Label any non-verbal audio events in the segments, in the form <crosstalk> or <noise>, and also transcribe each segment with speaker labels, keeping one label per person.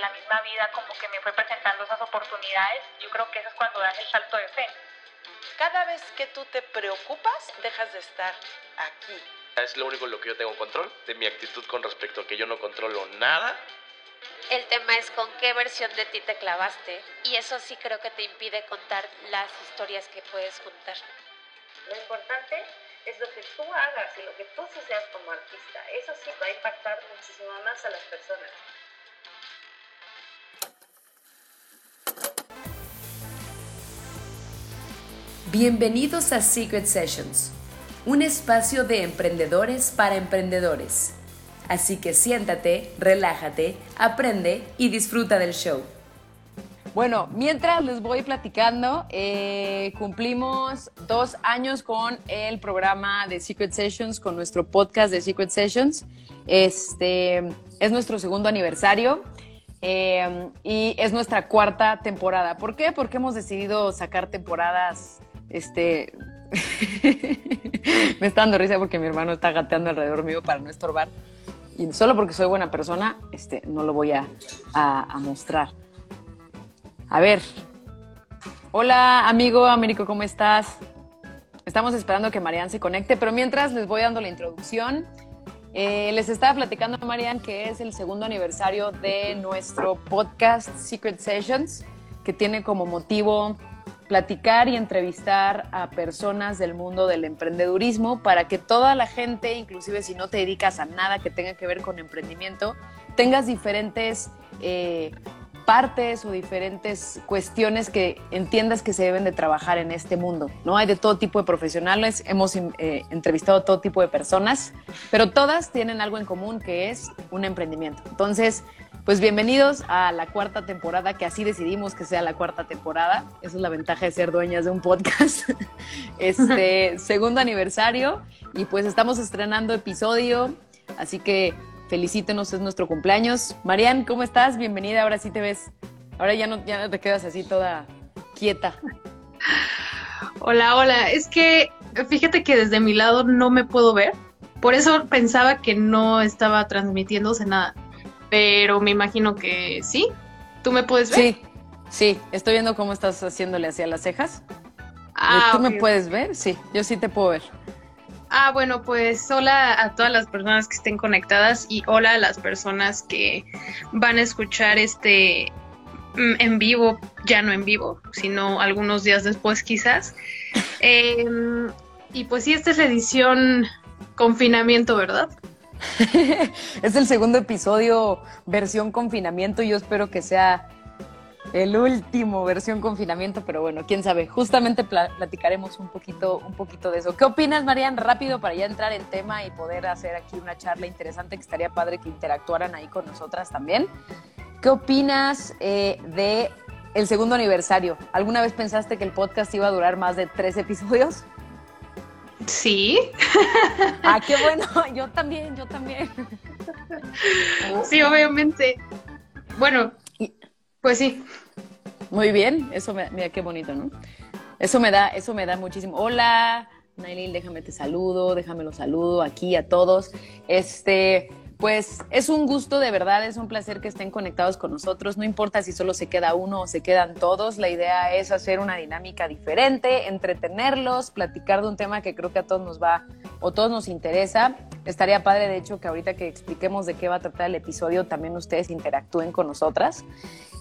Speaker 1: la misma vida como que me fue presentando esas oportunidades, yo creo que eso es cuando das el salto de fe.
Speaker 2: Cada vez que tú te preocupas, dejas de estar aquí.
Speaker 3: Es lo único en lo que yo tengo control, de mi actitud con respecto a que yo no controlo nada.
Speaker 4: El tema es con qué versión de ti te clavaste y eso sí creo que te impide contar las historias que puedes contar.
Speaker 5: Lo importante es lo que tú hagas y lo que tú seas como artista. Eso sí va a impactar muchísimo más a las personas.
Speaker 6: Bienvenidos a Secret Sessions, un espacio de emprendedores para emprendedores. Así que siéntate, relájate, aprende y disfruta del show.
Speaker 7: Bueno, mientras les voy platicando, eh, cumplimos dos años con el programa de Secret Sessions, con nuestro podcast de Secret Sessions. Este es nuestro segundo aniversario eh, y es nuestra cuarta temporada. ¿Por qué? Porque hemos decidido sacar temporadas. Este, <laughs> me está dando risa porque mi hermano está gateando alrededor mío para no estorbar. Y solo porque soy buena persona, este, no lo voy a, a mostrar. A ver. Hola, amigo Américo, ¿cómo estás? Estamos esperando que Marian se conecte, pero mientras les voy dando la introducción. Eh, les estaba platicando Marian que es el segundo aniversario de nuestro podcast Secret Sessions, que tiene como motivo platicar y entrevistar a personas del mundo del emprendedurismo para que toda la gente, inclusive si no te dedicas a nada que tenga que ver con emprendimiento, tengas diferentes eh, partes o diferentes cuestiones que entiendas que se deben de trabajar en este mundo, ¿no? Hay de todo tipo de profesionales, hemos eh, entrevistado a todo tipo de personas, pero todas tienen algo en común que es un emprendimiento. Entonces, pues bienvenidos a la cuarta temporada, que así decidimos que sea la cuarta temporada. Esa es la ventaja de ser dueñas de un podcast. <laughs> Este <laughs> segundo aniversario y pues estamos estrenando episodio, así que felicítenos, es nuestro cumpleaños. Marian, ¿cómo estás? Bienvenida, ahora sí te ves. Ahora ya no, ya no te quedas así toda quieta.
Speaker 8: Hola, hola. Es que fíjate que desde mi lado no me puedo ver. Por eso pensaba que no estaba transmitiéndose nada. Pero me imagino que sí. ¿Tú me puedes ver?
Speaker 7: Sí, sí. Estoy viendo cómo estás haciéndole hacia las cejas. Ah, ¿Tú me puedes ver? Sí, yo sí te puedo ver.
Speaker 8: Ah, bueno, pues hola a todas las personas que estén conectadas y hola a las personas que van a escuchar este mm, en vivo, ya no en vivo, sino algunos días después quizás. <laughs> Em, y pues sí, esta es la edición confinamiento, ¿verdad? <laughs>
Speaker 7: es el segundo episodio versión confinamiento y yo espero que sea el último versión confinamiento, pero bueno, quién sabe. Justamente platicaremos un poquito, un poquito de eso. ¿Qué opinas, Marian? Rápido para ya entrar en tema y poder hacer aquí una charla interesante que estaría padre que interactuaran ahí con nosotras también. ¿Qué opinas eh, de el segundo aniversario? ¿Alguna vez pensaste que el podcast iba a durar más de tres episodios?
Speaker 8: Sí.
Speaker 7: Ah, qué bueno. <laughs> Yo también, yo también. <laughs>
Speaker 8: Sí, obviamente. Bueno, pues sí.
Speaker 7: Muy bien, eso me, mira qué bonito, ¿no? Eso me da, eso me da muchísimo. Hola, Nailin, déjame te saludo, déjame lo saludo aquí a todos. Este, pues es un gusto de verdad, es un placer que estén conectados con nosotros. No importa si solo se queda uno o se quedan todos, la idea es hacer una dinámica diferente, entretenerlos, platicar de un tema que creo que a todos nos va o todos nos interesa. Estaría padre, de hecho, que ahorita que expliquemos de qué va a tratar el episodio, también ustedes interactúen con nosotras.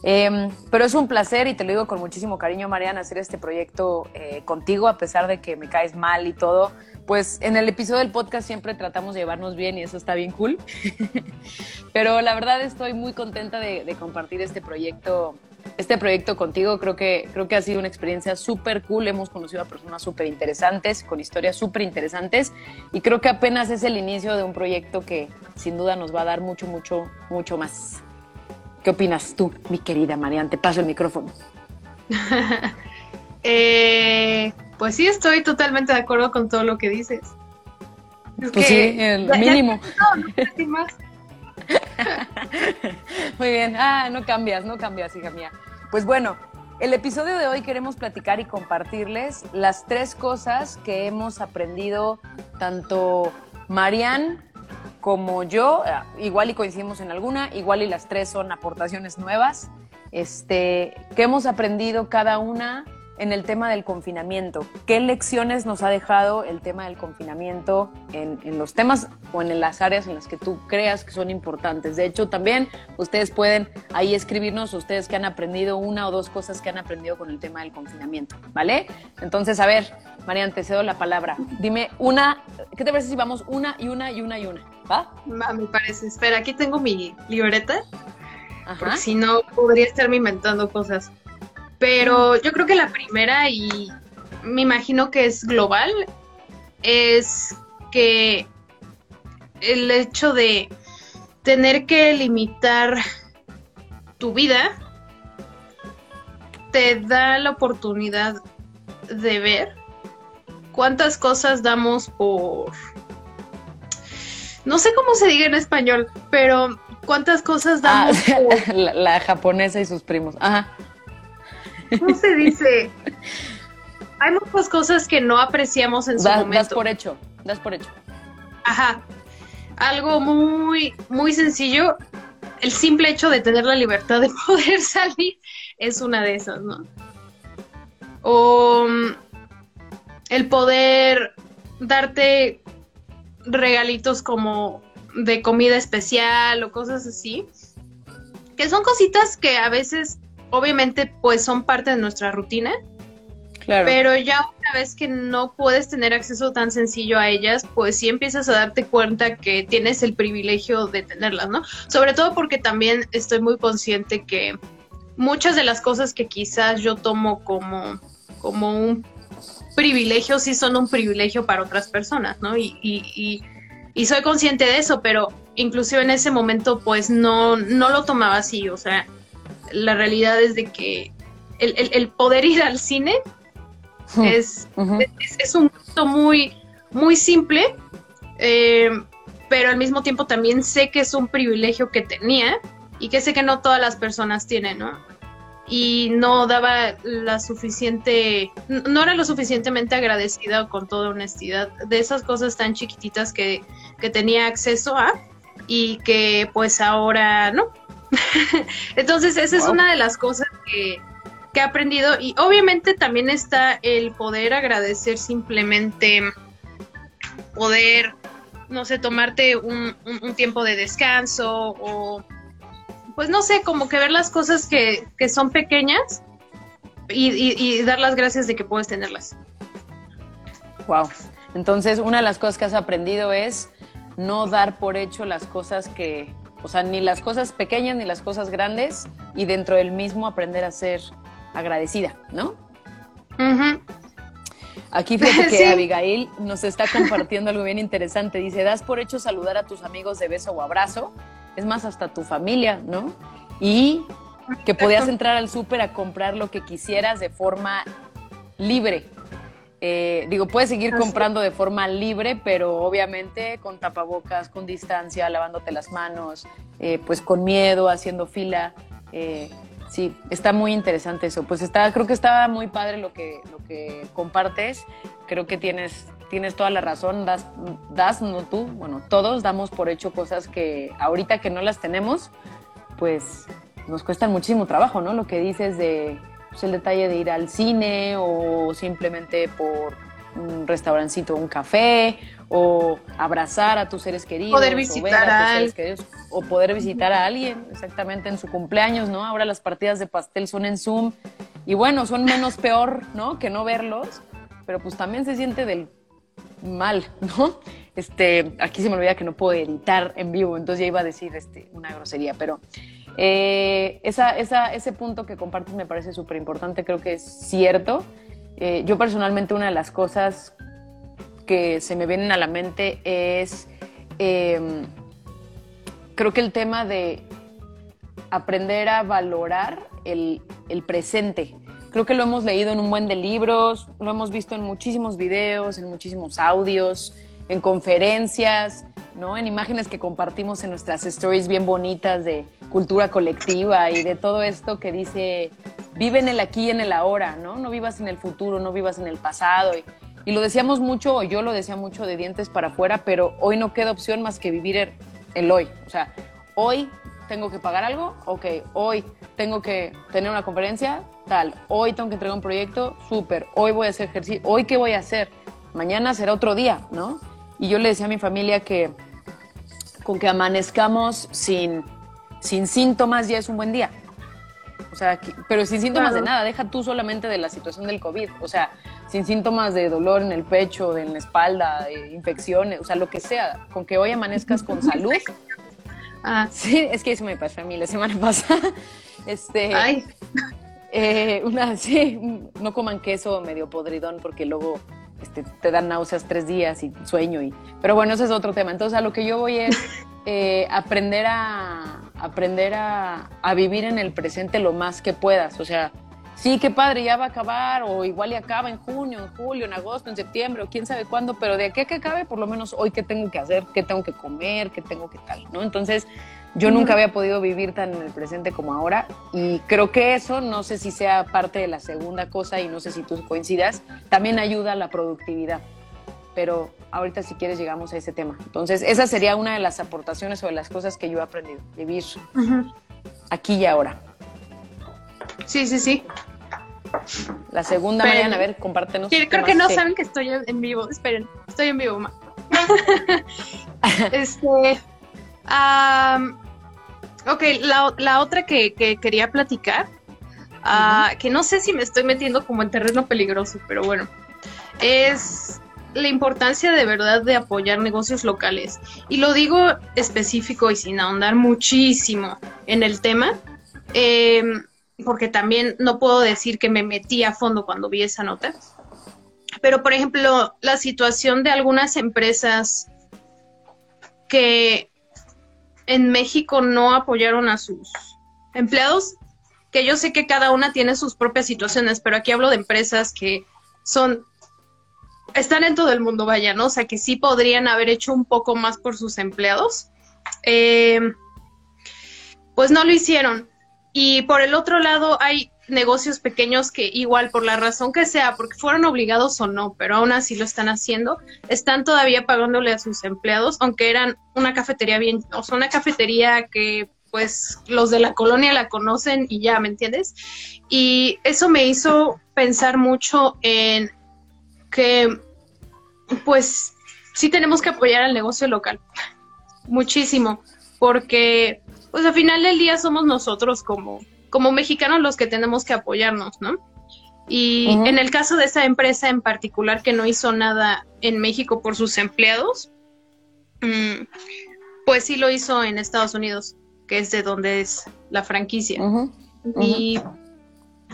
Speaker 7: Em, pero es un placer y te lo digo con muchísimo cariño, Mariana, hacer este proyecto eh, contigo, a pesar de que me caes mal y todo. Pues en el episodio del podcast siempre tratamos de llevarnos bien y eso está bien cool. <laughs> pero la verdad estoy muy contenta de, compartir este proyecto, este proyecto contigo. Creo que, creo que ha sido una experiencia súper cool. Hemos conocido a personas súper interesantes, con historias súper interesantes y creo que apenas es el inicio de un proyecto que sin duda nos va a dar mucho, mucho, mucho más. ¿Qué opinas tú, mi querida Marian? Te paso el micrófono. <laughs>
Speaker 8: eh, pues sí, estoy totalmente de acuerdo con todo lo que dices.
Speaker 7: pues sí, el mínimo. <laughs> no, más. <laughs> Muy bien. Ah, no cambias, no cambias, hija mía. Pues bueno, el episodio de hoy queremos platicar y compartirles las tres cosas que hemos aprendido tanto Marian como yo, eh, igual y coincidimos en alguna, igual y las tres son aportaciones nuevas. Este, ¿qué hemos aprendido cada una en el tema del confinamiento? ¿Qué lecciones nos ha dejado el tema del confinamiento en, en los temas o en las áreas en las que tú creas que son importantes? De hecho, también ustedes pueden ahí escribirnos ustedes que han aprendido una o dos cosas que han aprendido con el tema del confinamiento, ¿vale? Entonces, a ver, Marian, te cedo la palabra. Dime una, ¿qué te parece si vamos una y una y una y una? ¿Va?
Speaker 8: Va, me parece. Espera, aquí tengo mi libreta,
Speaker 7: Ajá.
Speaker 8: porque si no podría estarme inventando cosas. Pero yo creo que la primera, y me imagino que es global, es que el hecho de tener que limitar tu vida te da la oportunidad de ver cuántas cosas damos por... No sé cómo se diga en español, pero cuántas cosas
Speaker 7: Ah,
Speaker 8: damos <laughs> por...
Speaker 7: la, la japonesa y sus primos. Ajá. <laughs>
Speaker 8: ¿Cómo se dice? Hay muchas cosas que no apreciamos en su
Speaker 7: Das,
Speaker 8: momento.
Speaker 7: das por hecho, das por hecho.
Speaker 8: Ajá. Algo muy, muy sencillo. El simple hecho de tener la libertad de <laughs> poder salir es una de esas, ¿no? O mm, el poder darte regalitos como de comida especial o cosas así. Que son cositas que a veces, obviamente, pues son parte de nuestra rutina.
Speaker 7: Claro.
Speaker 8: Pero ya una vez que no puedes tener acceso tan sencillo a ellas, pues sí empiezas a darte cuenta que tienes el privilegio de tenerlas, ¿no? Sobre todo porque también estoy muy consciente que muchas de las cosas que quizás yo tomo como, como un privilegio, sí son un privilegio para otras personas, ¿no? Y, y, y, y soy consciente de eso, pero inclusive en ese momento pues no, no lo tomaba así, o sea, la realidad es de que el, el, el poder ir al cine es,
Speaker 7: Ujú.
Speaker 8: es, es un gusto muy, muy simple, eh, pero al mismo tiempo también sé que es un privilegio que tenía y que sé que no todas las personas tienen, ¿no? Y no daba la suficiente, no era lo suficientemente agradecida con toda honestidad de esas cosas tan chiquititas que, que tenía acceso a y que pues ahora no. <laughs> Entonces esa es una de las cosas que, que he aprendido y obviamente también está el poder agradecer simplemente poder, no sé, tomarte un, un- un tiempo de descanso o pues no sé, como que ver las cosas que, que son pequeñas y, y- y dar las gracias de que puedes tenerlas.
Speaker 7: Wow. Entonces, una de las cosas que has aprendido es no dar por hecho las cosas que, o sea, ni las cosas pequeñas ni las cosas grandes y dentro del mismo aprender a ser agradecida, ¿no? Aquí fíjate <laughs> que
Speaker 8: Sí.
Speaker 7: Abigail nos está compartiendo algo bien interesante. Dice, das por hecho saludar a tus amigos de beso o abrazo, es más, hasta tu familia, ¿no? Y que podías entrar al súper a comprar lo que quisieras de forma libre. Eh, digo, puedes seguir
Speaker 8: Así.
Speaker 7: comprando de forma libre, pero obviamente con tapabocas, con distancia, lavándote las manos, eh, pues con miedo, haciendo fila. Eh, sí, está muy interesante eso. Pues está, creo que está muy padre lo que, lo que compartes. Creo que tienes, tienes toda la razón. Das, das, no tú, bueno, todos damos por hecho cosas que ahorita que no las tenemos, pues nos cuestan muchísimo trabajo, ¿no? Lo que dices de pues, el detalle de ir al cine o simplemente por un restaurancito, un café o abrazar a tus seres queridos.
Speaker 8: Poder visitar
Speaker 7: tus
Speaker 8: a
Speaker 7: seres
Speaker 8: alguien.
Speaker 7: queridos, o poder visitar a alguien exactamente en su cumpleaños, ¿no? Ahora las partidas de pastel son en Zoom y bueno, son menos peor, ¿no? Que no verlos, pero pues también se siente del mal, ¿no? Este, aquí se me olvida que no puedo editar en vivo, entonces ya iba a decir este, una grosería, pero eh, esa, ese punto que compartes me parece súper importante, creo que es cierto. Eh, yo personalmente una de las cosas que se me vienen a la mente es, eh, creo que el tema de aprender a valorar el, el presente. Creo que lo hemos leído en un buen de libros, lo hemos visto en muchísimos videos, en muchísimos audios, en conferencias, ¿no? En imágenes que compartimos en nuestras stories bien bonitas de cultura colectiva y de todo esto que dice, vive en el aquí y en el ahora, ¿no? No vivas en el futuro, no vivas en el pasado. Y, Y lo decíamos mucho, o yo lo decía mucho de dientes para afuera, pero hoy no queda opción más que vivir el, el hoy. O sea, hoy tengo que pagar algo, ok, hoy tengo que tener una conferencia, tal, hoy tengo que entregar un proyecto, súper, hoy voy a hacer ejercicio, hoy qué voy a hacer, mañana será otro día, ¿no? Y yo le decía a mi familia que con que amanezcamos sin, sin síntomas ya es un buen día. O sea, que- pero sin síntomas de nada, deja tú solamente de la situación del COVID, o sea, sin síntomas de dolor en el pecho, en la espalda, de infecciones, o sea, lo que sea, con que hoy amanezcas con salud.
Speaker 8: Ah,
Speaker 7: Sí, es que eso me pasó a mí la semana <laughs> pasada. Este,
Speaker 8: ay,
Speaker 7: eh, una, sí, no coman queso medio podridón porque luego este, te dan náuseas tres días y sueño. Y, pero bueno, ese es otro tema. Entonces, a lo que yo voy es <laughs> eh, aprender, a, aprender a, a vivir en el presente lo más que puedas. O sea, sí, qué padre, ya va a acabar, o igual y acaba en junio, en julio, en agosto, en septiembre, o quién sabe cuándo, pero de aquí a que acabe, por lo menos hoy, ¿qué tengo que hacer? ¿Qué tengo que comer? ¿Qué tengo que tal? ¿no? Entonces, yo nunca había podido vivir tan en el presente como ahora y creo que eso, no sé si sea parte de la segunda cosa y no sé si tú coincidas, también ayuda a la productividad. Pero ahorita si quieres llegamos a ese tema. Entonces, esa sería una de las aportaciones o de las cosas que yo he aprendido, vivir aquí y ahora.
Speaker 8: sí, sí, sí.
Speaker 7: La segunda, Mariana, a ver, compártenos.
Speaker 8: Creo que no saben que estoy en vivo. Esperen, estoy en vivo, <laughs> este. Ok, la, la otra que, que quería platicar, ah, que no sé si me estoy metiendo como en terreno peligroso, pero bueno, es la importancia de verdad de apoyar negocios locales. Y lo digo específico y sin ahondar muchísimo en el tema, em, porque también no puedo decir que me metí a fondo cuando vi esa nota. Pero, por ejemplo, la situación de algunas empresas que en México no apoyaron a sus empleados, que yo sé que cada una tiene sus propias situaciones, pero aquí hablo de empresas que son, están en todo el mundo, vaya, ¿no? O sea, que sí podrían haber hecho un poco más por sus empleados. Eh, pues no lo hicieron. Y por el otro lado hay negocios pequeños que igual por la razón que sea, porque fueron obligados o no, pero aún así lo están haciendo, están todavía pagándole a sus empleados, aunque eran una cafetería bien, o sea, una cafetería que pues los de la colonia la conocen y ya, ¿me entiendes? Y eso me hizo pensar mucho en que pues sí tenemos que apoyar al negocio local, muchísimo, porque pues al final del día somos nosotros como, como mexicanos los que tenemos que apoyarnos, ¿no? Y en el caso de esa empresa en particular que no hizo nada en México por sus empleados, mm, pues sí lo hizo en Estados Unidos, que es de donde es la franquicia. Y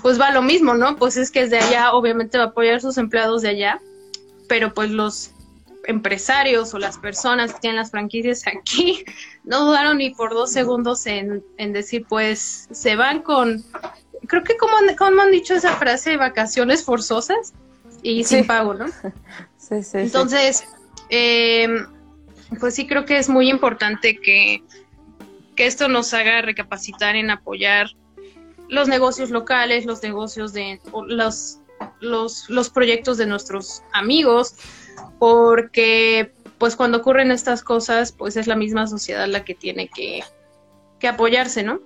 Speaker 8: pues va lo mismo, ¿no? Pues es que es de allá, obviamente va a apoyar a sus empleados de allá, pero pues los empresarios o las personas que tienen las franquicias aquí <laughs> no dudaron ni por dos segundos en, en decir, pues se van con, creo que como, han- como han dicho esa frase, vacaciones forzosas y sin pago, ¿no? <laughs>
Speaker 7: Sí, sí, sí.
Speaker 8: Entonces, eh, pues sí creo que es muy importante que, que esto nos haga recapacitar en apoyar los negocios locales, los negocios de los, los, los proyectos de nuestros amigos, porque pues cuando ocurren estas cosas, pues es la misma sociedad la que tiene que, que apoyarse, ¿no?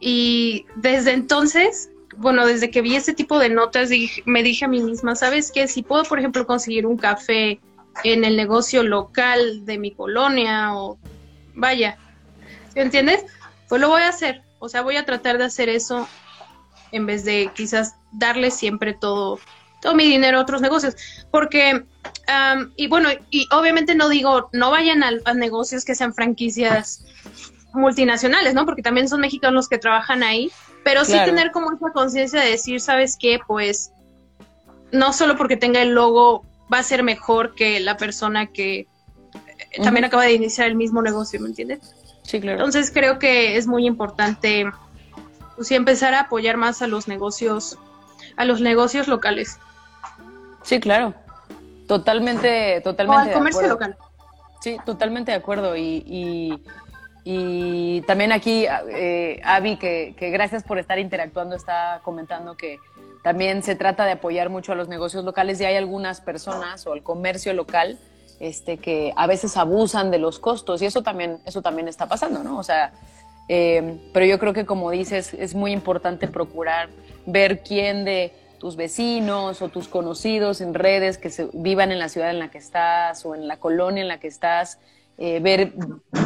Speaker 8: Y desde entonces, bueno, desde que vi ese tipo de notas, me dije a mí misma, ¿sabes qué? Si puedo, por ejemplo, conseguir un café en el negocio local de mi colonia o vaya, ¿me entiendes? Pues lo voy a hacer, o sea, voy a tratar de hacer eso en vez de quizás darle siempre todo, todo mi dinero a otros negocios, porque, am, y bueno, y obviamente no digo, no vayan a, a negocios que sean franquicias multinacionales, ¿no? Porque también son mexicanos los que trabajan ahí, pero sí tener como esa conciencia de decir, ¿sabes qué? Pues no solo porque tenga el logo va a ser mejor que la persona que eh, también acaba de iniciar el mismo negocio, ¿me entiendes?
Speaker 7: Sí, claro.
Speaker 8: Entonces creo que es muy importante pues, empezar a apoyar más a los negocios, a los negocios locales
Speaker 7: Sí, claro. Totalmente,
Speaker 8: o
Speaker 7: totalmente.
Speaker 8: al
Speaker 7: de
Speaker 8: comercio
Speaker 7: acuerdo.
Speaker 8: local.
Speaker 7: Sí, totalmente de acuerdo. Y, y, y también aquí, eh, Avi, que, que gracias por estar interactuando, está comentando que también se trata de apoyar mucho a los negocios locales y hay algunas personas o el comercio local este, que a veces abusan de los costos y eso también, eso también está pasando, ¿no? O sea, eh, pero yo creo que como dices, es muy importante procurar ver quién de tus vecinos o tus conocidos en redes que se, vivan en la ciudad en la que estás o en la colonia en la que estás, eh, ver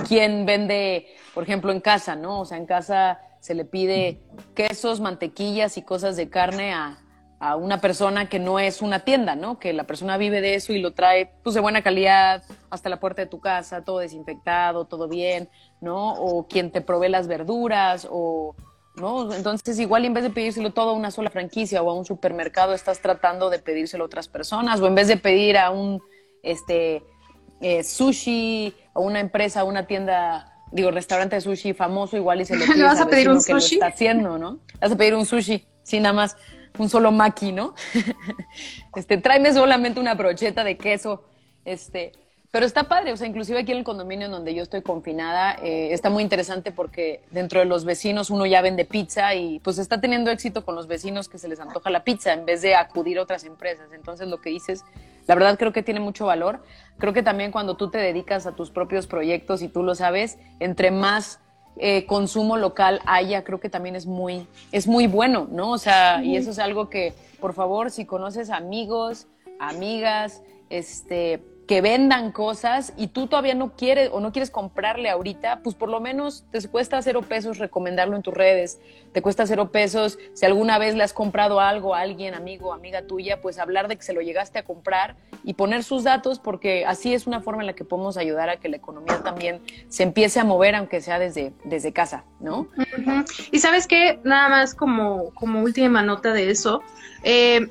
Speaker 7: quién vende, por ejemplo, en casa, ¿no? O sea, en casa se le pide quesos, mantequillas y cosas de carne a, a una persona que no es una tienda, ¿no? Que la persona vive de eso y lo trae pues de buena calidad hasta la puerta de tu casa, todo desinfectado, todo bien, ¿no? O quien te provee las verduras o ¿no? Entonces, igual en vez de pedírselo todo a una sola franquicia o a un supermercado, estás tratando de pedírselo a otras personas, o en vez de pedir a un este eh, sushi, a una empresa, a una tienda, digo, restaurante de sushi famoso, igual y se lo <laughs> pides
Speaker 8: ¿Le vas a pedir un
Speaker 7: que lo
Speaker 8: sushi?
Speaker 7: está haciendo, ¿no? Vas a pedir un sushi, sí, nada más, un solo maki, ¿no? <laughs> este, tráeme solamente una brocheta de queso, este, pero está padre, o sea, inclusive aquí en el condominio en donde yo estoy confinada, eh, está muy interesante porque dentro de los vecinos uno ya vende pizza y pues está teniendo éxito con los vecinos que se les antoja la pizza en vez de acudir a otras empresas. Entonces lo que dices, la verdad creo que tiene mucho valor. Creo que también cuando tú te dedicas a tus propios proyectos y tú lo sabes, entre más eh, consumo local haya, creo que también es muy, es muy bueno, ¿no? O sea, y eso es algo que, por favor, si conoces amigos, amigas, este, que vendan cosas y tú todavía no quieres o no quieres comprarle ahorita, pues por lo menos te cuesta cero pesos recomendarlo en tus redes, te cuesta cero pesos si alguna vez le has comprado algo a alguien, amigo, amiga tuya, pues hablar de que se lo llegaste a comprar y poner sus datos porque así es una forma en la que podemos ayudar a que la economía también se empiece a mover, aunque sea desde, desde casa, ¿no?
Speaker 8: Y sabes qué, nada más como, como última nota de eso, eh,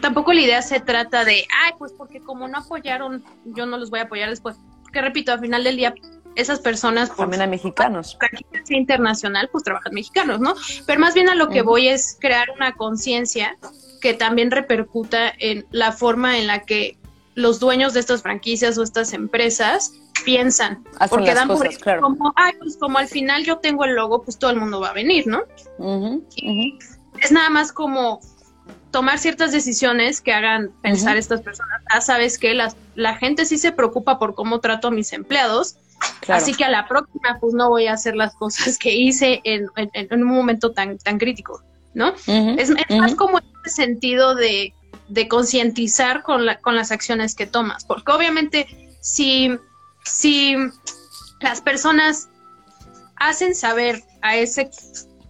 Speaker 8: tampoco la idea se trata de, ay, pues porque como no apoyaron, yo no los voy a apoyar después. Que repito, al final del día, esas personas, por
Speaker 7: También a mexicanos.
Speaker 8: franquicia internacional, pues trabajan mexicanos, ¿no? Pero más bien a lo que voy es crear una conciencia que también repercuta en la forma en la que los dueños de estas franquicias o estas empresas piensan.
Speaker 7: Hacen
Speaker 8: porque dan por
Speaker 7: cosas, claro.
Speaker 8: como, ay, pues como al final yo tengo el logo, pues todo el mundo va a venir, ¿no? Es nada más como tomar ciertas decisiones que hagan pensar
Speaker 7: Ujú.
Speaker 8: estas personas, ah, sabes que la, la gente sí se preocupa por cómo trato a mis empleados,
Speaker 7: Claro.
Speaker 8: así que a la próxima pues no voy a hacer las cosas que hice en, en- en un momento tan, tan crítico, ¿no? Es, es más como ese sentido de, de concientizar con, la, con las acciones que tomas, porque obviamente si, si las personas hacen saber a ese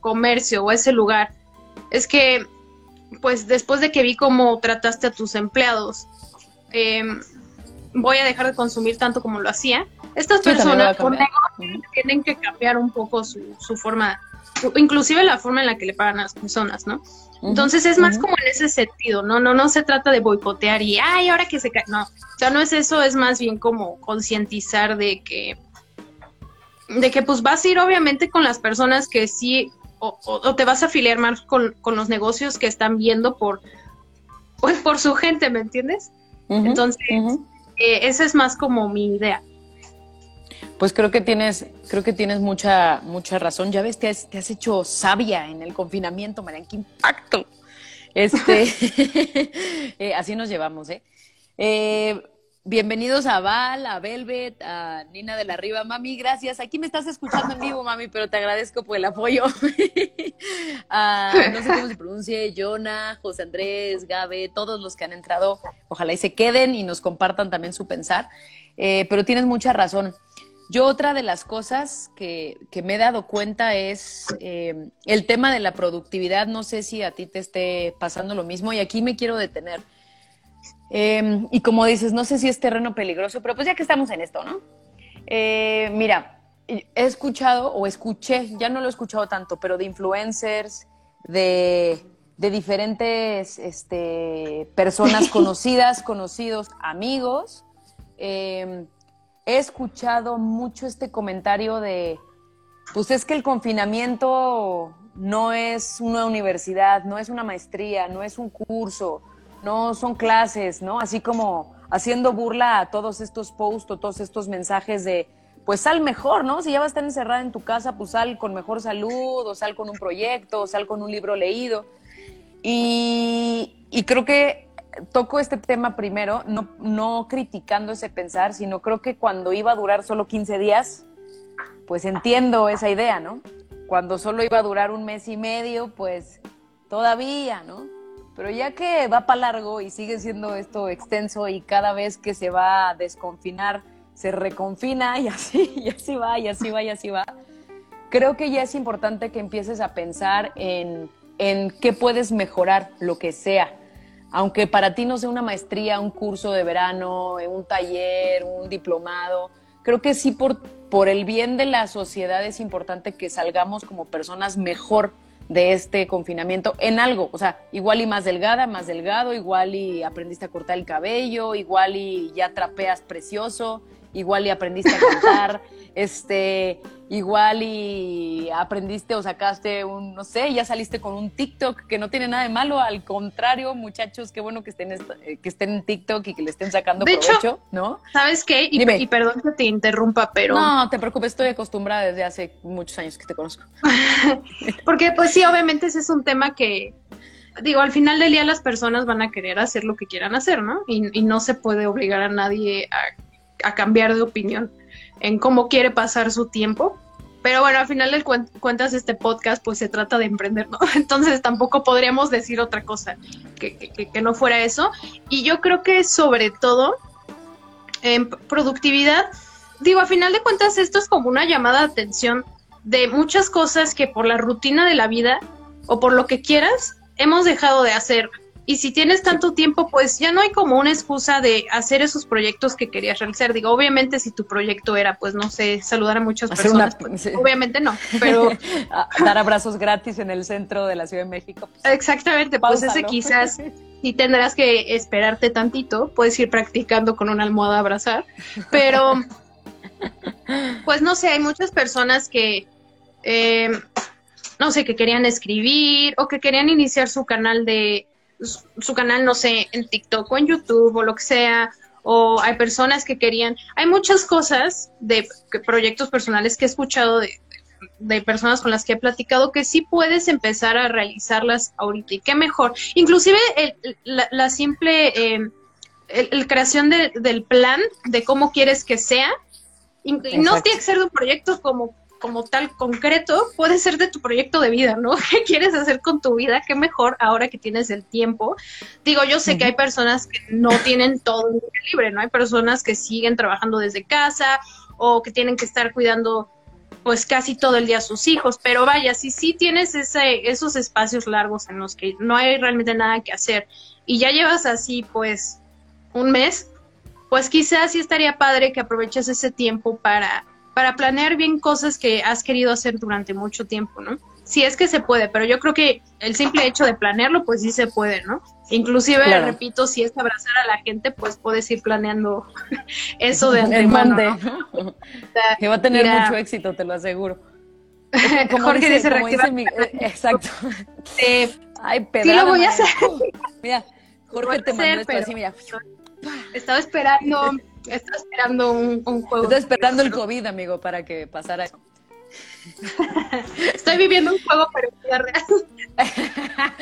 Speaker 8: comercio o a ese lugar, es que pues después de que vi cómo trataste a tus empleados, em, voy a dejar de consumir tanto como lo hacía. Estas
Speaker 7: Sí,
Speaker 8: personas por
Speaker 7: cambiar.
Speaker 8: negocio, tienen que cambiar un poco su, su forma, su- inclusive la forma en la que le pagan a las personas, ¿no? Entonces es más como en ese sentido, ¿no? No, no se trata de boicotear y, ay, ahora que se cae. No, o sea, no es eso, es más bien como concientizar de que, de que pues vas a ir obviamente con las personas que sí, o, te vas a afiliar más con, con los negocios que están viendo por, pues por su gente, ¿me entiendes? Entonces, eh, esa es más como mi idea.
Speaker 7: Pues creo que tienes, creo que tienes mucha, mucha razón. Ya ves, te has, te has hecho sabia en el confinamiento, Marian, qué impacto. Este, <laughs> eh, así nos llevamos, ¿eh? Eh, Bienvenidos a Val, a Velvet, a Nina de la Riva. Mami, gracias. Aquí me estás escuchando en vivo, mami, pero te agradezco por el apoyo. <laughs> Ah, no sé cómo se pronuncie, Jonah, José Andrés, Gabe, todos los que han entrado, ojalá y se queden y nos compartan también su pensar. Eh, pero tienes mucha razón. Yo otra de las cosas que, que me he dado cuenta es eh, el tema de la productividad. No sé si a ti te esté pasando lo mismo y aquí me quiero detener. Eh, y como dices, no sé si es terreno peligroso, pero pues ya que estamos en esto, ¿no? Eh, mira, he escuchado o escuché, ya no lo he escuchado tanto, pero de influencers, de, de diferentes este, personas <laughs> conocidas, conocidos, amigos. eh, he escuchado mucho este comentario de, pues es que el confinamiento no es una universidad, no es una maestría, no es un curso, no son clases, ¿no? Así como haciendo burla a todos estos posts o todos estos mensajes de, pues sal mejor, ¿no? Si ya vas a estar encerrada en tu casa, pues sal con mejor salud, o sal con un proyecto, o sal con un libro leído. Y, creo que toco este tema primero, no, no criticando ese pensar, sino creo que cuando iba a durar solo 15 días, pues entiendo esa idea, ¿no? Cuando solo iba a durar un mes y medio, pues todavía, ¿no? Pero ya que va para largo y sigue siendo esto extenso y cada vez que se va a desconfinar, se reconfina y <laughs> así, y así va, y así va, y así va. Creo que ya es importante que empieces a pensar en, en qué puedes mejorar, lo que sea. Aunque para ti no sea una maestría, un curso de verano, un taller, un diplomado, creo que sí por, por el bien de la sociedad es importante que salgamos como personas mejor de este confinamiento en algo, o sea, igual y más delgada, más delgado, igual y aprendiste a cortar el cabello, igual y ya trapeas precioso, igual y aprendiste a cantar, <laughs> este, igual y aprendiste o sacaste un, no sé, ya saliste con un TikTok que no tiene nada de malo, al contrario, muchachos, qué bueno que estén, eh, que estén en TikTok y que le estén sacando
Speaker 8: De
Speaker 7: provecho,
Speaker 8: hecho,
Speaker 7: ¿no?
Speaker 8: ¿Sabes qué? Y,
Speaker 7: Dime.
Speaker 8: y perdón que te interrumpa, pero...
Speaker 7: No, te preocupes, estoy acostumbrada desde hace muchos años que te conozco. <laughs>
Speaker 8: Porque pues sí, obviamente ese es un tema que, digo, al final del día las personas van a querer hacer lo que quieran hacer, ¿no? Y, y no se puede obligar a nadie a, a cambiar de opinión en cómo quiere pasar su tiempo. Pero bueno, al final de cuen- cuentas este podcast pues se trata de emprender, ¿no? <laughs> Entonces tampoco podríamos decir otra cosa que, que- que- no fuera eso. Y yo creo que sobre todo en productividad, digo, a final de cuentas esto es como una llamada de atención de muchas cosas que por la rutina de la vida o por lo que quieras hemos dejado de hacer. Y si tienes tanto tiempo, pues ya no hay como una excusa de hacer esos proyectos que querías realizar. Digo, obviamente si tu proyecto era, pues no sé, saludar a muchas
Speaker 7: Hacer una-
Speaker 8: personas, pues,
Speaker 7: sí.
Speaker 8: obviamente no, <laughs> pero
Speaker 7: dar abrazos gratis en el centro de la Ciudad de México.
Speaker 8: exactamente, pues ese quizás <laughs> sí tendrás que esperarte tantito, puedes ir practicando con una almohada a abrazar, pero pues no sé, hay muchas personas que, eh, no sé, que querían escribir o que querían iniciar su canal de, su, canal, no sé, en TikTok o en YouTube o lo que sea, o hay personas que querían, hay muchas cosas de proyectos personales que he escuchado de, de personas con las que he platicado que sí puedes empezar a realizarlas ahorita y qué mejor. Inclusive el- la, la simple eh, el, el creación de- del plan de cómo quieres que sea, y, no tiene que ser de un proyecto como, como tal concreto, puede ser de tu proyecto de vida, ¿no? <laughs> ¿Qué quieres hacer con tu vida? Qué mejor ahora que tienes el tiempo. Digo, yo sé que hay personas que no tienen todo el día libre, ¿no? Hay personas que siguen trabajando desde casa o que tienen que estar cuidando pues casi todo el día a sus hijos, pero vaya, si sí tienes ese, esos espacios largos en los que no hay realmente nada que hacer y ya llevas así pues un mes, pues quizás sí estaría padre que aproveches ese tiempo para, para planear bien cosas que has querido hacer durante mucho tiempo, ¿no? Si es que se puede, pero yo creo que el simple hecho de planearlo, pues sí se puede, ¿no? Inclusive,
Speaker 7: Claro.
Speaker 8: repito, si es abrazar a la gente, pues puedes ir planeando <laughs> eso de antemano. ¿no? <laughs>
Speaker 7: Que va a tener
Speaker 8: Mira.
Speaker 7: mucho éxito, te lo aseguro. <laughs> Como
Speaker 8: Jorge dice,
Speaker 7: como
Speaker 8: reactivar-
Speaker 7: mi- eh, exacto.
Speaker 8: Eh,
Speaker 7: Ay,
Speaker 8: sí
Speaker 7: pedrada,
Speaker 8: lo voy a hacer.
Speaker 7: Mira, Jorge te mandó esto
Speaker 8: pero-
Speaker 7: así, mira.
Speaker 8: Estaba esperando, estaba esperando un, un juego.
Speaker 7: Estoy esperando el COVID, amigo, para que pasara eso. <laughs>
Speaker 8: Estoy viviendo un juego, pero real. <laughs>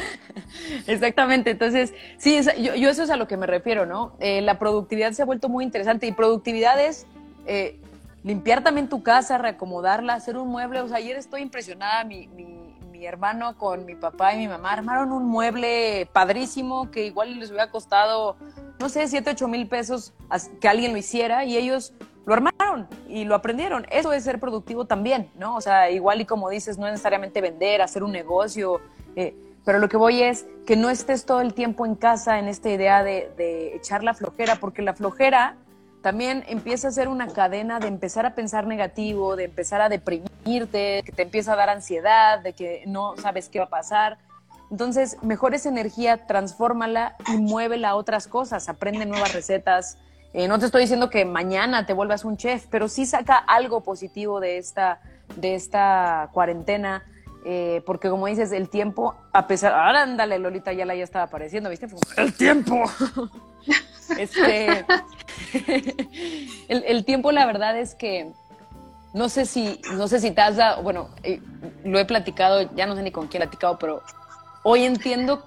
Speaker 7: Exactamente, entonces, sí, yo, yo eso es a lo que me refiero, ¿no? Eh, la productividad se ha vuelto muy interesante y productividad es eh, limpiar también tu casa, reacomodarla, hacer un mueble. O sea, ayer estoy impresionada, mi, mi, mi hermano con mi papá y mi mamá armaron un mueble padrísimo que igual les hubiera costado, no sé, 7, 8 mil pesos que alguien lo hiciera y ellos lo armaron y lo aprendieron. Eso es ser productivo también, ¿no? O sea, igual y como dices, no es necesariamente vender, hacer un negocio, eh, pero lo que voy es que no estés todo el tiempo en casa en esta idea de, de echar la flojera, porque la flojera también empieza a ser una cadena de empezar a pensar negativo, de empezar a deprimirte, que te empieza a dar ansiedad, de que no sabes qué va a pasar. Entonces, mejor esa energía, transfórmala y muévela a otras cosas, aprende nuevas recetas. Eh, no te estoy diciendo que mañana te vuelvas un chef, pero sí saca algo positivo de esta, de esta cuarentena. eh, porque como dices, el tiempo, a pesar... Ándale, Lolita ya la ya estaba apareciendo, ¿viste? El tiempo. <laughs> este, <laughs> el, tiempo, la verdad es que no sé si, no sé si te has dado, bueno, eh, lo he platicado, ya no sé ni con quién he platicado, pero hoy entiendo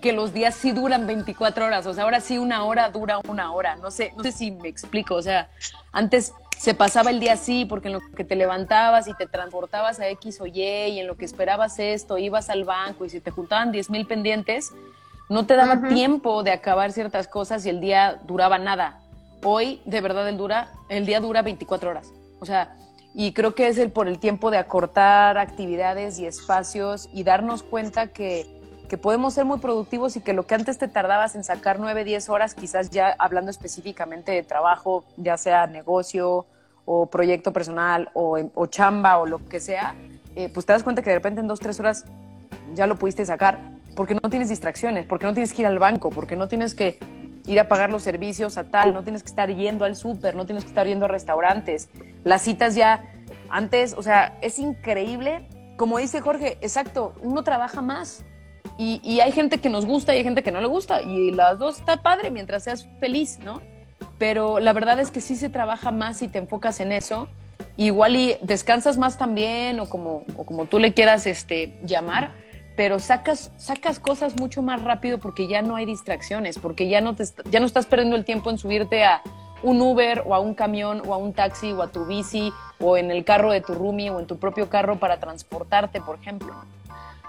Speaker 7: que los días sí duran 24 horas. O sea, ahora sí una hora dura una hora. No sé, no sé si me explico. O sea, antes se pasaba el día así porque en lo que te levantabas y te transportabas a X o Y y en lo que esperabas esto, ibas al banco y si te juntaban 10 mil pendientes, no te daba tiempo de acabar ciertas cosas y el día duraba nada. Hoy, de verdad, el, dura, el día dura 24 horas. O sea, y creo que es el por el tiempo de acortar actividades y espacios y darnos cuenta que, que podemos ser muy productivos y que lo que antes te tardabas en sacar 9, 10 horas, quizás ya hablando específicamente de trabajo, ya sea negocio o proyecto personal o, o chamba o lo que sea, eh, pues te das cuenta que de repente en 2, 3 horas ya lo pudiste sacar porque no tienes distracciones, porque no tienes que ir al banco, porque no tienes que ir a pagar los servicios a tal, no tienes que estar yendo al súper, no tienes que estar yendo a restaurantes. Las citas ya antes, o sea, es increíble. Como dice Jorge, exacto, uno trabaja más. Y, y, hay gente que nos gusta y hay gente que no le gusta. Y las dos está padre mientras seas feliz, ¿no? Pero la verdad es que sí se trabaja más si te enfocas en eso. Igual y descansas más también o como, o como tú le quieras este, llamar pero sacas, sacas cosas mucho más rápido porque ya no hay distracciones, porque ya no, te, ya no estás perdiendo el tiempo en subirte a un Uber o a un camión o a un taxi o a tu bici o en el carro de tu roomie o en tu propio carro para transportarte, por ejemplo.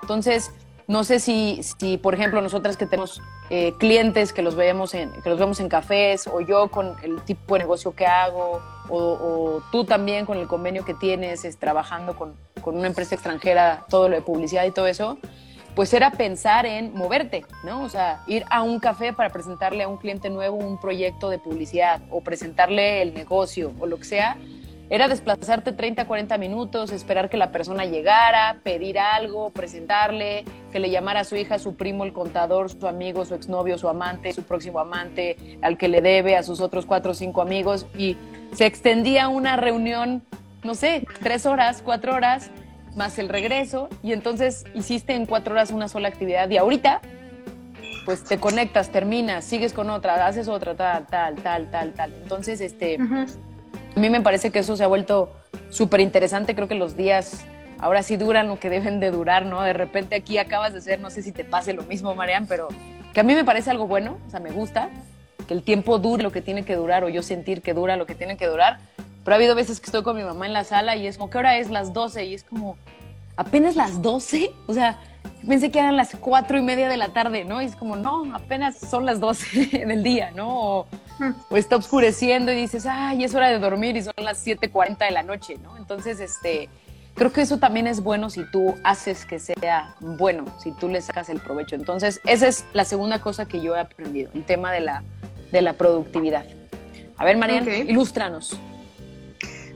Speaker 7: Entonces, no sé si, si por ejemplo, nosotras que tenemos eh, clientes que los, vemos en, que los vemos en cafés o yo con el tipo de negocio que hago o, tú también con el convenio que tienes es, trabajando con, con una empresa extranjera, todo lo de publicidad y todo eso, pues era pensar en moverte, ¿no? O sea, ir a un café para presentarle a un cliente nuevo un proyecto de publicidad o presentarle el negocio o lo que sea. Era desplazarte 30, 40 minutos, esperar que la persona llegara, pedir algo, presentarle, que le llamara a su hija, su primo, el contador, su amigo, su exnovio, su amante, su próximo amante, al que le debe, a sus otros cuatro o cinco amigos. Y se extendía una reunión, no sé, tres horas, cuatro horas, más el regreso, y entonces hiciste en cuatro horas una sola actividad. Y ahorita, pues te conectas, terminas, sigues con otra, haces otra, tal, tal, tal, tal, tal. Entonces, este, a mí me parece que eso se ha vuelto súper interesante. Creo que los días ahora sí duran lo que deben de durar, ¿no? De repente aquí acabas de hacer, no sé si te pase lo mismo, Marian, pero que a mí me parece algo bueno, o sea, me gusta que el tiempo dure lo que tiene que durar o yo sentir que dura lo que tiene que durar. Pero ha habido veces que estoy con mi mamá en la sala y es como, ¿qué hora es? Las 12 y es como, ¿apenas las 12? O sea, pensé que eran las cuatro y media de la tarde, ¿no? Y es como, no, apenas son las 12 <laughs> del día, ¿no? O, o, está oscureciendo y dices, ay, es hora de dormir y son las 7.40 de la noche, ¿no? Entonces, este, creo que eso también es bueno si tú haces que sea bueno, si tú le sacas el provecho. Entonces, esa es la segunda cosa que yo he aprendido, el tema de la, de la productividad. A ver, Mariana, okay. ilústranos.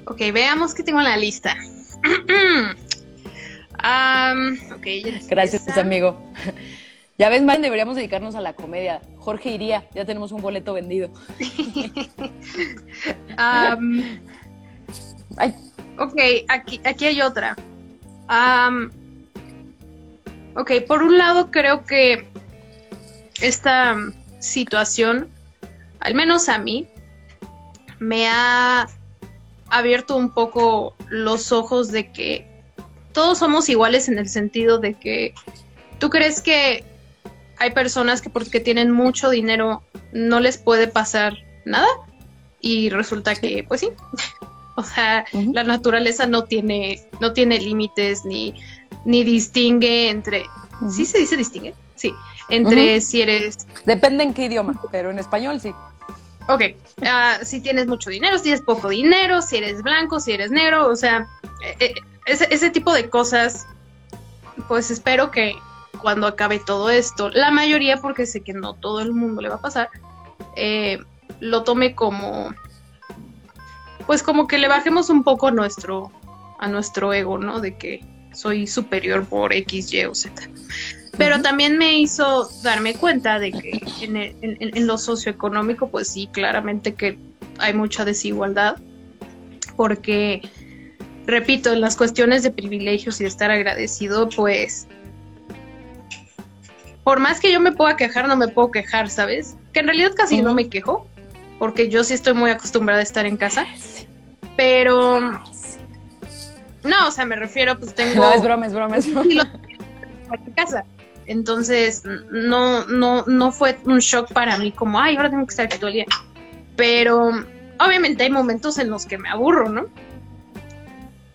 Speaker 8: Ok, veamos qué tengo en la lista. <clears throat> um, okay, <laughs>
Speaker 7: Gracias, esa. amigo. <laughs> Ya ves, Marian, deberíamos dedicarnos a la comedia. Jorge iría, ya tenemos un boleto vendido. <laughs>
Speaker 8: um,
Speaker 7: Ay.
Speaker 8: Ok, aquí, aquí hay otra. Um, ok, por un lado creo que esta situación, al menos a mí, me ha abierto un poco los ojos de que todos somos iguales en el sentido de que tú crees que hay personas que porque tienen mucho dinero no les puede pasar nada y resulta que pues sí. O sea, uh -huh. la naturaleza no tiene no tiene límites ni ni distingue entre uh -huh. ¿Sí se dice distingue? Sí, entre uh -huh. si eres
Speaker 7: Depende en qué idioma, pero en español sí.
Speaker 8: Ok, uh, si tienes mucho dinero, si tienes poco dinero, si eres blanco, si eres negro, o sea, eh, ese, ese tipo de cosas, pues espero que cuando acabe todo esto, la mayoría, porque sé que no todo el mundo le va a pasar, eh, lo tome como, pues como que le bajemos un poco nuestro, a nuestro ego, ¿no? De que soy superior por X, Y o Z. Pero uh -huh. también me hizo darme cuenta de que en, el, en, en, lo socioeconómico, pues sí, claramente que hay mucha desigualdad, porque, repito, en las cuestiones de privilegios y de estar agradecido, pues, por más que yo me pueda quejar, no me puedo quejar, ¿sabes? Que en realidad casi uh -huh. no me quejo, porque yo sí estoy muy acostumbrada a estar en casa, pero... No, o sea, me refiero, pues tengo...
Speaker 7: No, es broma, es broma, es broma. <laughs>
Speaker 8: casa. Entonces, no, no, no fue un shock para mí como, ay, ahora tengo que estar aquí todo el día. Pero obviamente hay momentos en los que me aburro, ¿no?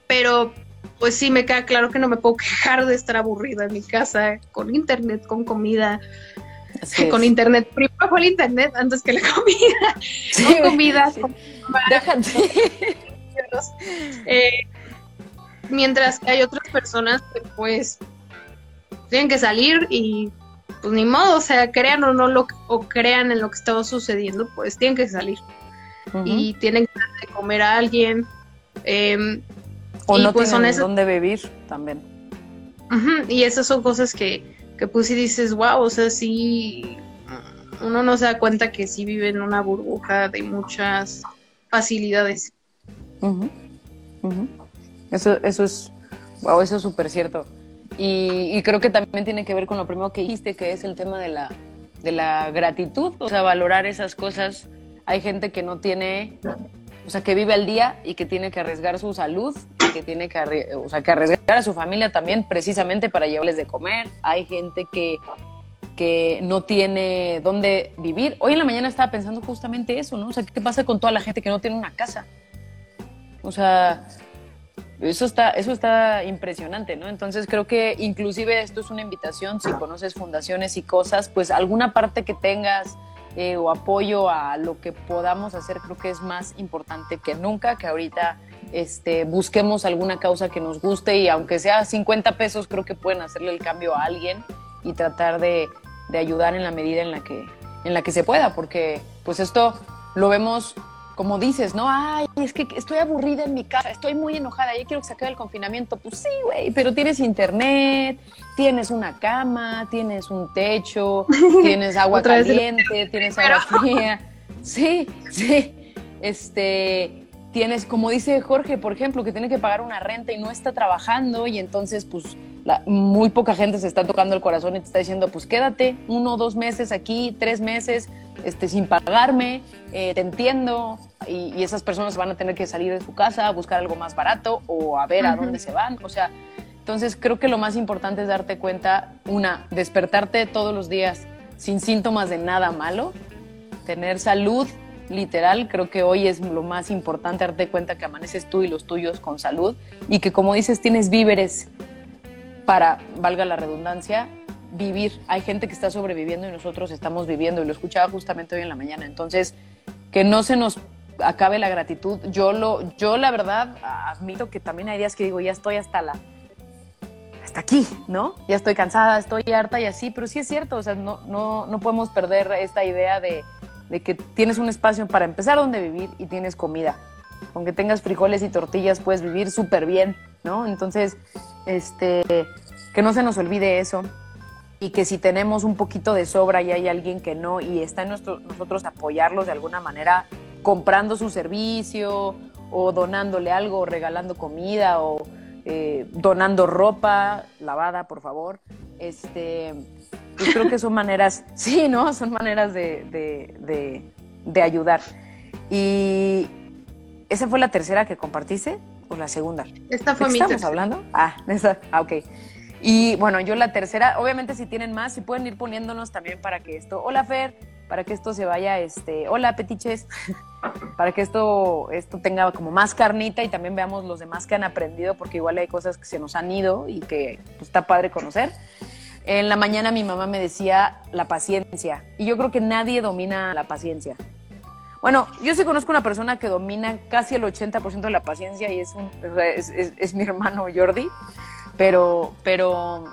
Speaker 8: Pero pues sí me queda claro que no me puedo quejar de estar aburrida en mi casa, con internet, con comida, con internet. Primero fue el internet antes que la comida. con comida, con eh, mientras que hay otras personas que pues tienen que salir y pues ni modo, o sea, crean o no lo o crean en lo que estaba sucediendo, pues tienen que salir. Y tienen que comer a alguien.
Speaker 7: Em, o no pues tienen son dónde vivir también.
Speaker 8: y esas son cosas que, que pues si dices, wow, o sea, sí, uno no se da cuenta que sí vive en una burbuja de muchas facilidades.
Speaker 7: Eso, eso es, wow, eso es súper cierto. Y, creo que también tiene que ver con lo primero que dijiste, que es el tema de la, de la gratitud, o sea, valorar esas cosas. Hay gente que no tiene, o sea, que vive al día y que tiene que arriesgar su salud, y que tiene que, o sea, que arriesgar a su familia también precisamente para llevarles de comer. Hay gente que, que no tiene dónde vivir. Hoy en la mañana estaba pensando justamente eso, ¿no? O sea, ¿qué pasa con toda la gente que no tiene una casa? O sea, eso está, eso está impresionante, ¿no? Entonces creo que inclusive esto es una invitación, si conoces fundaciones y cosas, pues alguna parte que tengas eh, o apoyo a lo que podamos hacer, creo que es más importante que nunca, que ahorita este, busquemos alguna causa que nos guste y aunque sea 50 pesos, creo que pueden hacerle el cambio a alguien y tratar de, de ayudar en la medida en la que, en la que se pueda, porque pues esto lo vemos como dices, ¿no? Ay, es que estoy aburrida en mi casa, estoy muy enojada, ya quiero que se acabe el confinamiento. Pues sí, güey, pero tienes internet, tienes una cama, tienes un techo, <laughs> tienes agua caliente, <laughs> tienes agua fría. Sí, sí. Este, tienes, como dice Jorge, por ejemplo, que tiene que pagar una renta y no está trabajando y entonces, pues, muy poca gente se está tocando el corazón y te está diciendo, pues quédate uno o dos meses aquí, tres meses, este, sin pagarme, eh, te entiendo, y, esas personas van a tener que salir de su casa a buscar algo más barato o a ver a dónde se van. O sea, entonces creo que lo más importante es darte cuenta, una, despertarte todos los días sin síntomas de nada malo, tener salud literal, creo que hoy es lo más importante darte cuenta que amaneces tú y los tuyos con salud y que como dices tienes víveres para, valga la redundancia, vivir. Hay gente que está sobreviviendo y nosotros estamos viviendo y lo escuchaba justamente hoy en la mañana. Entonces, que no se nos acabe la gratitud. Yo lo, yo la verdad admito que también hay días que digo, ya estoy hasta la hasta aquí, ¿no? Ya estoy cansada, estoy harta y así, pero sí es cierto, o sea, no, no, no podemos perder esta idea de, de que tienes un espacio para empezar donde vivir y tienes comida. Aunque tengas frijoles y tortillas, puedes vivir súper bien, ¿no? Entonces, este, que no se nos olvide eso y que si tenemos un poquito de sobra y hay alguien que no y está en nuestro, nosotros apoyarlos de alguna manera, comprando su servicio o donándole algo, o regalando comida o eh, donando ropa lavada, por favor. Este, pues creo que son maneras, <laughs> sí, ¿no? Son maneras de, ayudar. Y esa fue la tercera que compartiste o la segunda.
Speaker 8: Esta fue
Speaker 7: mi
Speaker 8: estamos
Speaker 7: hablando? Ah, esa, ah, ok. Y bueno, yo la tercera, obviamente si tienen más, si pueden ir poniéndonos también para que esto, hola Fer, para que esto se vaya, este, hola petiches, <laughs> para que esto, esto tenga como más carnita y también veamos los demás que han aprendido, porque igual hay cosas que se nos han ido y que pues, está padre conocer. En la mañana mi mamá me decía la paciencia, y yo creo que nadie domina la paciencia. Bueno, yo sí conozco una persona que domina casi el 80% de la paciencia y es, es mi hermano Jordi, pero, pero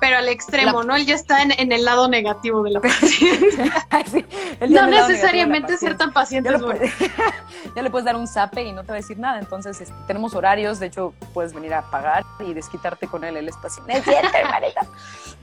Speaker 8: pero al extremo, ¿no? Él ya está en, el lado negativo de la <laughs> paciencia. <laughs> no necesariamente ser tan paciente
Speaker 7: ya, <laughs> ya le puedes dar un zape y no te va a decir nada. Entonces, este, tenemos horarios, de hecho, puedes venir a pagar y desquitarte con él, él es paciente.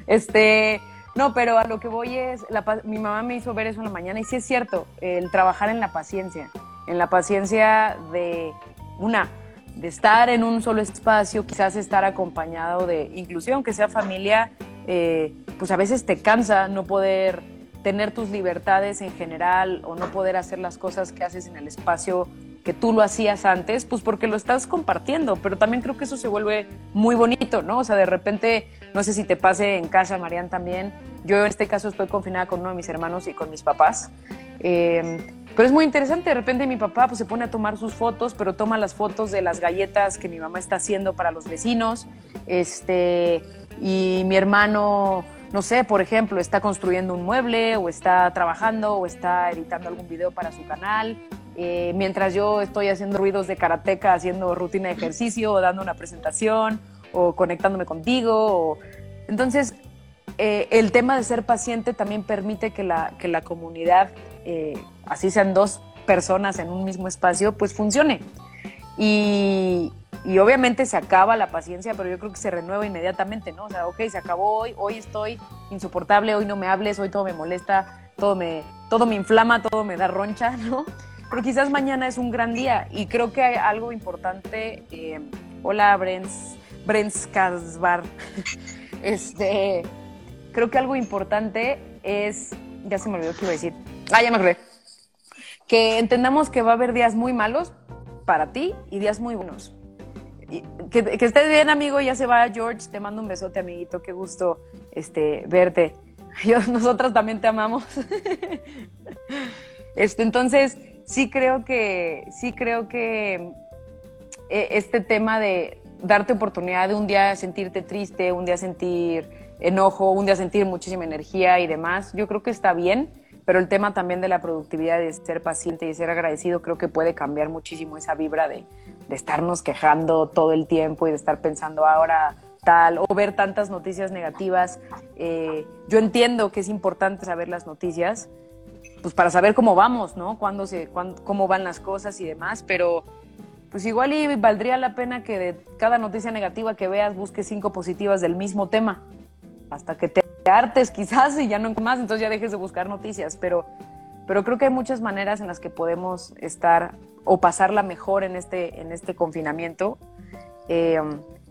Speaker 7: Este, no, pero a lo que voy es, mi mamá me hizo ver eso en la mañana y sí es cierto, el trabajar en la paciencia, en la paciencia de una, de estar en un solo espacio, quizás estar acompañado de, inclusive aunque sea familia, eh, pues a veces te cansa no poder tener tus libertades en general o no poder hacer las cosas que haces en el espacio que tú lo hacías antes, pues porque lo estás compartiendo, pero también creo que eso se vuelve muy bonito, ¿no? O sea, de repente No sé si te pase en casa, Marian, también. Yo en este caso estoy confinada con uno de mis hermanos y con mis papás. Eh, pero es muy interesante, de repente mi papá pues, se pone a tomar sus fotos, pero toma las fotos de las galletas que mi mamá está haciendo para los vecinos. Este, y mi hermano, no sé, por ejemplo, está construyendo un mueble o está trabajando o está editando algún video para su canal. Eh, mientras yo estoy haciendo ruidos de karateca, haciendo rutina de ejercicio o dando una presentación o conectándome contigo. O... Entonces, eh, el tema de ser paciente también permite que la, que la comunidad, eh, así sean dos personas en un mismo espacio, pues funcione. Y, y, obviamente se acaba la paciencia, pero yo creo que se renueva inmediatamente, ¿no? O sea, ok, se acabó hoy, hoy estoy insoportable, hoy no me hables, hoy todo me molesta, todo me, todo me inflama, todo me da roncha, <laughs> ¿no? Pero quizás mañana es un gran día y creo que algo importante. Eh, hola, Brens, Brens Kasbar. <laughs> Este, creo que algo importante es, ya se me olvidó qué iba a decir. Ah, ya me acordé. Que entendamos que va a haber días muy malos para ti y días muy buenos. que, que, estés bien, amigo. Ya se va George. Te mando un besote, amiguito. Qué gusto este, verte. <laughs> Yo, nosotras también te amamos. <laughs> este, entonces, sí creo que, sí creo que eh, este tema de darte oportunidad de un día sentirte triste, un día sentir enojo, un día sentir muchísima energía y demás, yo creo que está bien, pero el tema también de la productividad, de ser paciente y ser agradecido, creo que puede cambiar muchísimo esa vibra de, de estarnos quejando todo el tiempo y de estar pensando ahora tal o ver tantas noticias negativas. Eh, yo entiendo que es importante saber las noticias, pues para saber cómo vamos, ¿no? Cuándo se, cómo van las cosas y demás, pero pues igual y valdría la pena que de cada noticia negativa que veas busques cinco positivas del mismo tema, hasta que te hartes quizás y ya no más, entonces ya dejes de buscar noticias, pero, pero creo que hay muchas maneras en las que podemos estar o pasarla mejor en este, en este confinamiento. Eh,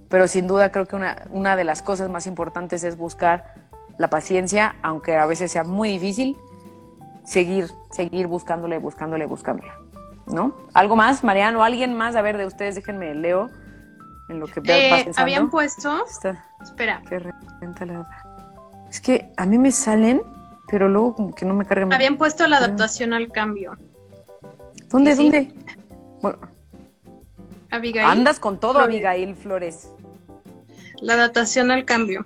Speaker 7: pero sin duda creo que una, una de las cosas más importantes es buscar la paciencia, aunque a veces sea muy difícil, seguir, seguir buscándole, buscándole, buscándole. ¿No? ¿Algo más, Mariano? ¿Alguien más? A ver, de ustedes, déjenme, leo en lo que
Speaker 8: eh, Habían puesto. Espera.
Speaker 7: Es que a mí me salen, pero luego como que no me cargan.
Speaker 8: Habían puesto la adaptación al cambio.
Speaker 7: ¿Dónde, dónde?
Speaker 8: Abigail.
Speaker 7: Andas con todo, Abigail Flores.
Speaker 8: La adaptación al cambio.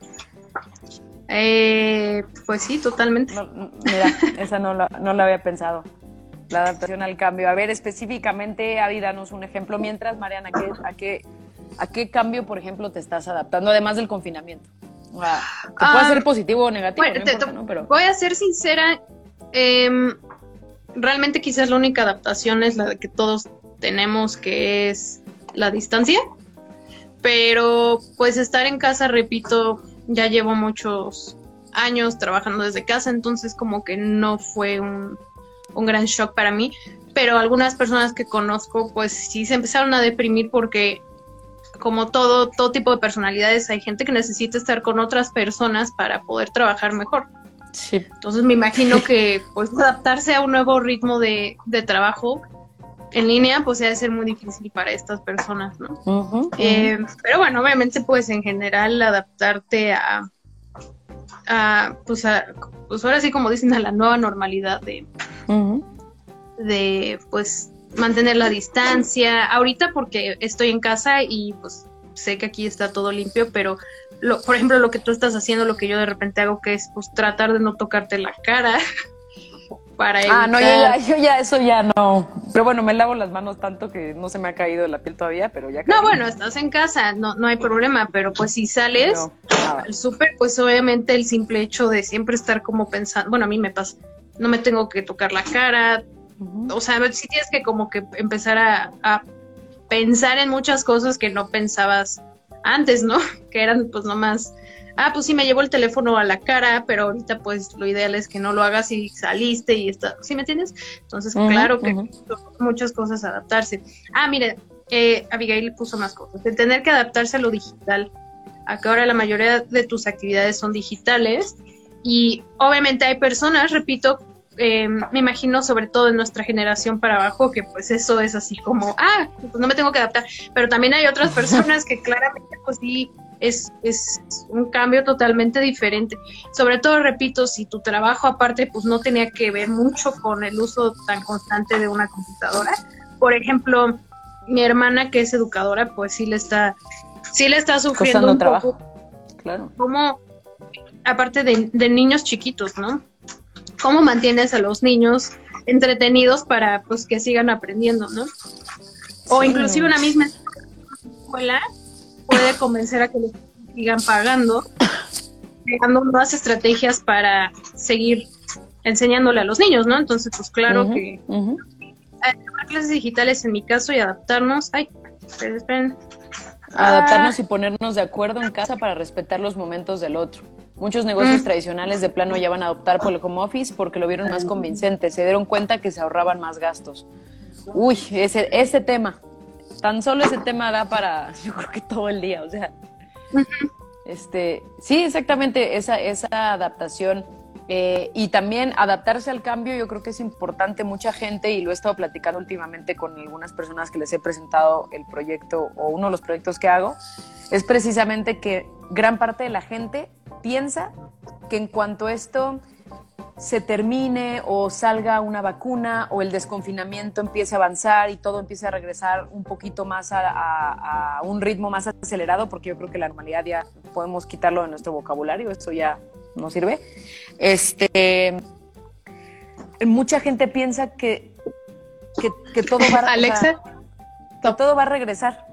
Speaker 8: Eh, pues sí, totalmente.
Speaker 7: mira, esa no la, no la había pensado. La adaptación al cambio. A ver, específicamente, Avi, danos un ejemplo. Mientras, Mariana, ¿a qué, a qué, a qué cambio, por ejemplo, te estás adaptando, además del confinamiento? O puede ah, ser positivo o negativo. Pero...
Speaker 8: Voy a ser sincera. Em, realmente quizás la única adaptación es la que todos tenemos, que es la distancia. Pero pues estar en casa, repito, ya llevo muchos años trabajando desde casa, entonces como que no fue un, gran shock para mí, pero algunas personas que conozco pues sí se empezaron a deprimir porque como todo, todo tipo de personalidades, hay gente que necesita estar con otras personas para poder trabajar mejor.
Speaker 7: Sí.
Speaker 8: Entonces me imagino que pues adaptarse a un nuevo ritmo de, de trabajo en línea, pues debe ser muy difícil para estas personas, ¿no? Eh, pero bueno, obviamente, pues en general adaptarte a, a, pues, a, pues ahora sí como dicen, a la nueva normalidad de, de, pues, mantener la distancia. Ahorita porque estoy en casa y pues sé que aquí está todo limpio, pero lo, por ejemplo, lo que tú estás haciendo, lo que yo de repente hago, que es pues tratar de no tocarte la cara. <laughs> para
Speaker 7: Ah, no, yo ya, eso ya no. Pero bueno, me lavo las manos tanto que no se me ha caído la piel todavía, pero ya.
Speaker 8: No, bueno, estás en casa, no, no hay problema, pero pues si sales al súper, pues obviamente el simple hecho de siempre estar como pensando, bueno, a mí me pasa, no me tengo que tocar la cara, o sea, si tienes que como que empezar a, a pensar en muchas cosas que no pensabas antes, ¿no? <laughs> Que eran pues nomás ah, pues sí, me llevo el teléfono a la cara, pero ahorita pues lo ideal es que no lo hagas y saliste y está, ¿sí me entiendes? Entonces, claro que muchas cosas adaptarse. Ah, mire, eh, Abigail puso más cosas, de tener que adaptarse a lo digital, a que ahora la mayoría de tus actividades son digitales y obviamente hay personas, repito, eh, me imagino sobre todo en nuestra generación para abajo, que pues eso es así como, ah, pues no me tengo que adaptar, pero también hay otras personas que claramente pues sí es, es un cambio totalmente diferente. Sobre todo, repito, si tu trabajo aparte pues no tenía que ver mucho con el uso tan constante de una computadora. Por ejemplo, mi hermana que es educadora, pues sí le está, sí le está sufriendo un
Speaker 7: trabajo. Claro.
Speaker 8: Como, aparte de, de niños chiquitos, ¿no? ¿Cómo mantienes a los niños entretenidos para pues que sigan aprendiendo, ¿no? O inclusive una misma escuela puede convencer a que les sigan pagando, creando nuevas estrategias para seguir enseñándole a los niños, ¿no? Entonces, pues claro que clases digitales en mi caso y adaptarnos. Ay, esperen,
Speaker 7: Adaptarnos y ponernos de acuerdo en casa para respetar los momentos del otro. Muchos negocios
Speaker 8: Mm.
Speaker 7: tradicionales de plano ya van a adoptar por el home office porque lo vieron más convincente, se dieron cuenta que se ahorraban más gastos. Uy, ese, ese tema, tan solo ese tema da para, <laughs> yo creo que todo el día, o sea, este, sí, exactamente, esa, esa adaptación eh, y también adaptarse al cambio, yo creo que es importante. Mucha gente, y lo he estado platicando últimamente con algunas personas que les he presentado el proyecto o uno de los proyectos que hago, es precisamente que gran parte de la gente piensa que en cuanto esto se termine o salga una vacuna o el desconfinamiento empiece a avanzar y todo empiece a regresar un poquito más a, a- a un ritmo más acelerado, porque yo creo que la normalidad ya podemos quitarlo de nuestro vocabulario, esto ya no sirve. Este, mucha gente piensa que, que, que todo va a
Speaker 8: Alexa,
Speaker 7: que todo va a regresar.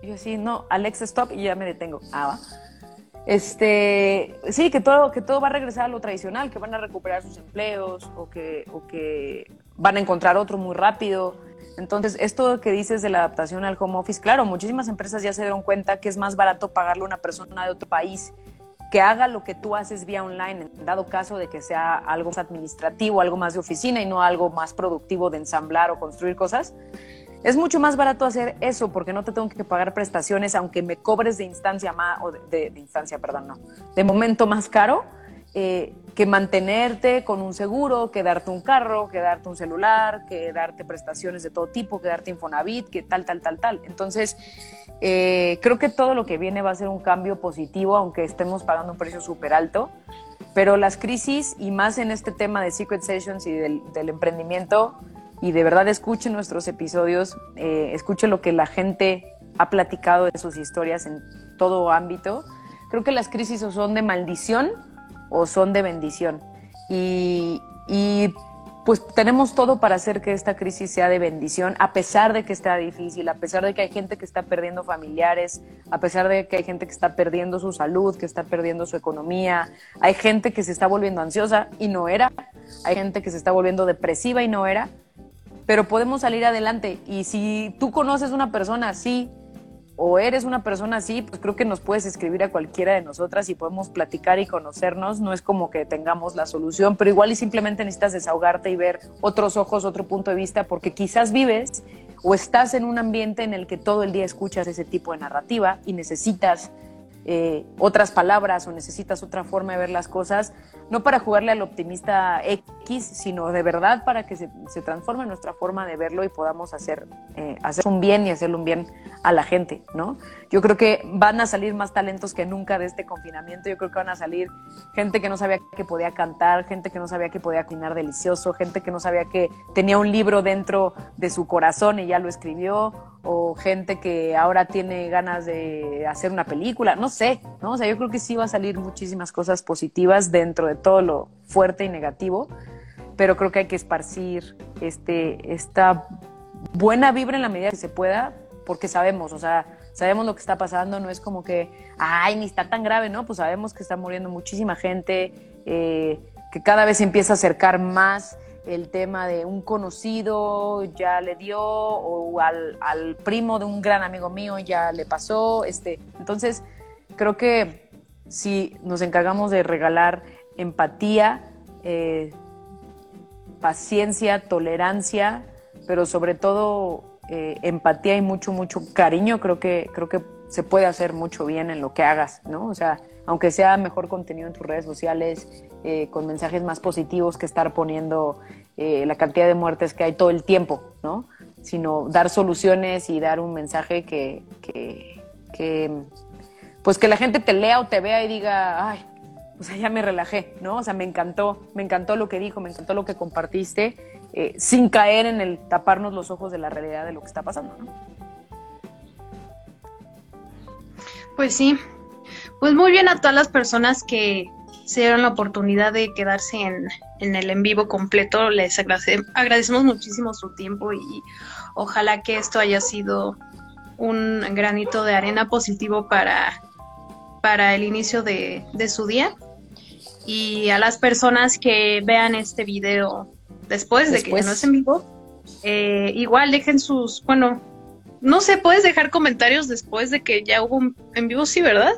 Speaker 7: Y yo así, no, Alexa, stop, y ya me detengo. Ah, va. Este, sí, que todo, que todo va a regresar a lo tradicional, que van a recuperar sus empleos o que, o que van a encontrar otro muy rápido. Entonces, esto que dices de la adaptación al home office, claro, muchísimas empresas ya se dieron cuenta que es más barato pagarle a una persona de otro país que haga lo que tú haces vía online, dado caso de que sea algo más administrativo, algo más de oficina y no algo más productivo de ensamblar o construir cosas. Es mucho más barato hacer eso porque no te tengo que pagar prestaciones, aunque me cobres de instancia más, o de, de- instancia, perdón, no, de momento más caro, eh, que mantenerte con un seguro, que darte un carro, que darte un celular, que darte prestaciones de todo tipo, que darte Infonavit, que tal, tal, tal, tal. Entonces, eh, creo que todo lo que viene va a ser un cambio positivo, aunque estemos pagando un precio súper alto. Pero las crisis, y más en este tema de Secret Sessions y del, del emprendimiento, y de verdad escuchen nuestros episodios, eh, escuchen lo que la gente ha platicado de sus historias en todo ámbito. Creo que las crisis o son de maldición o son de bendición. Y, y pues tenemos todo para hacer que esta crisis sea de bendición, a pesar de que está difícil, a pesar de que hay gente que está perdiendo familiares, a pesar de que hay gente que está perdiendo su salud, que está perdiendo su economía, hay gente que se está volviendo ansiosa y no era, hay gente que se está volviendo depresiva y no era, pero podemos salir adelante. Y si tú conoces una persona así o eres una persona así, pues creo que nos puedes escribir a cualquiera de nosotras y podemos platicar y conocernos. No es como que tengamos la solución, pero igual y simplemente necesitas desahogarte y ver otros ojos, otro punto de vista, porque quizás vives o estás en un ambiente en el que todo el día escuchas ese tipo de narrativa y necesitas eh, otras palabras o necesitas otra forma de ver las cosas, no para jugarle al optimista X, sino de verdad para que se, se transforme nuestra forma de verlo y podamos hacer, eh, hacer un bien y hacerle un bien a la gente, ¿no? Yo creo que van a salir más talentos que nunca de este confinamiento, yo creo que van a salir gente que no sabía que podía cantar, gente que no sabía que podía cocinar delicioso, gente que no sabía que tenía un libro dentro de su corazón y ya lo escribió, o gente que ahora tiene ganas de hacer una película, no sé, ¿no? O sea, yo creo que sí va a salir muchísimas cosas positivas dentro de todo lo fuerte y negativo, pero creo que hay que esparcir este, esta buena vibra en la medida que se pueda, porque sabemos, o sea, sabemos lo que está pasando, no es como que, ay, ni está tan grave, ¿no? Pues sabemos que está muriendo muchísima gente, eh, que cada vez se empieza a acercar más el tema de un conocido ya le dio o al, al primo de un gran amigo mío ya le pasó. Este, entonces, creo que si nos encargamos de regalar empatía, eh, paciencia, tolerancia, pero sobre todo eh, empatía y mucho, mucho cariño, creo que, creo que se puede hacer mucho bien en lo que hagas, ¿no? O sea, aunque sea mejor contenido en tus redes sociales, eh, con mensajes más positivos que estar poniendo eh, la cantidad de muertes que hay todo el tiempo, ¿no? Sino dar soluciones y dar un mensaje que, que, que pues que la gente te lea o te vea y diga, ay, o sea, ya me relajé, ¿no? O sea, me encantó, me encantó lo que dijo, me encantó lo que compartiste, eh, sin caer en el taparnos los ojos de la realidad de lo que está pasando, ¿no?
Speaker 8: Pues sí, pues muy bien a todas las personas que se dieron la oportunidad de quedarse en, en el en vivo completo. Les agradece, agradecemos muchísimo su tiempo y ojalá que esto haya sido un granito de arena positivo para, para el inicio de, de su día. Y a las personas que vean este video después, de que ya no es en vivo, eh, igual dejen sus, bueno, no sé, puedes dejar comentarios después de que ya hubo un en vivo, sí, ¿verdad?